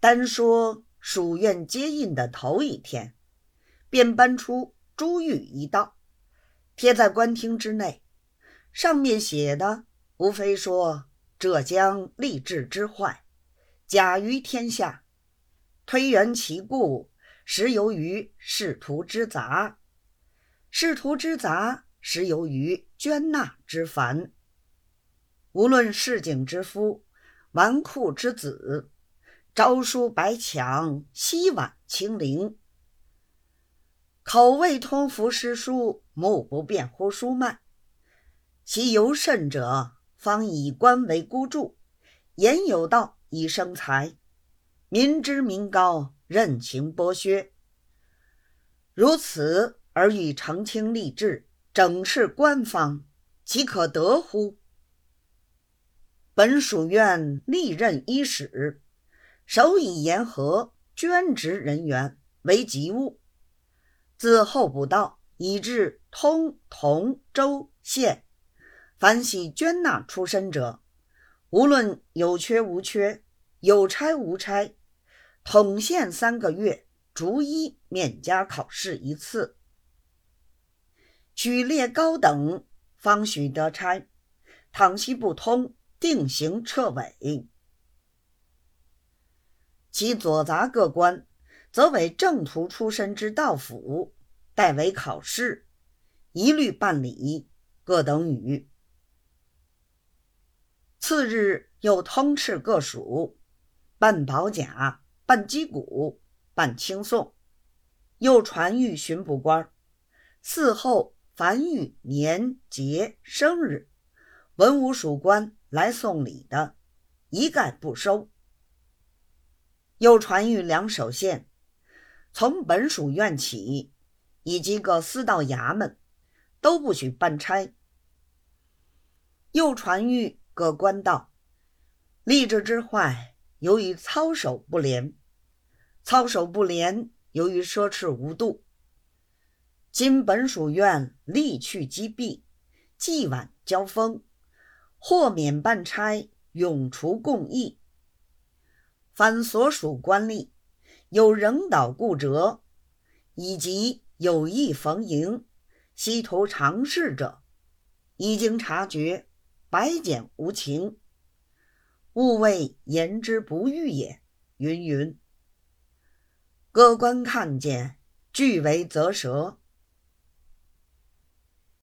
单说署院接印的头一天，便搬出珠玉一道，贴在官厅之内，上面写的无非说浙江吏治之坏，假于天下，推原其故，实由于仕途之杂；仕途之杂，实由于捐纳之繁。无论市井之夫，纨绔之子。朝书白墙，夕晚清零。口未通服诗书，目不辨乎书脉。其尤甚者，方以官为孤注，言有道以生财，民脂民膏，任情剥削。如此而欲澄清吏治，整饬官方，岂可得乎？本属院历任伊始。首以言和捐职人员为急务，自候补道以至通同州县，凡系捐纳出身者，无论有缺无缺，有差无差，统限三个月，逐一免加考试一次，取列高等，方许得差。倘系不通，定行撤尾。其左杂各官，则为正途出身之道府，代为考试，一律办理，各等语。次日又通斥各属，办保甲，办击鼓，办清送，又传谕巡捕官：嗣后凡遇年节生日，文武属官来送礼的，一概不收。又传谕两手县，从本属院起，以及各司道衙门，都不许办差。又传谕各官道，吏治之坏，由于操守不廉；操守不廉，由于奢侈无度。今本属院力去积弊，既晚交锋，豁免办差，永除共议。凡所属官吏有仍蹈故辙，以及有意逢迎、希图尝试者，已经察觉，白检无情，勿谓言之不预也。云云，各官看见，俱为啧舌。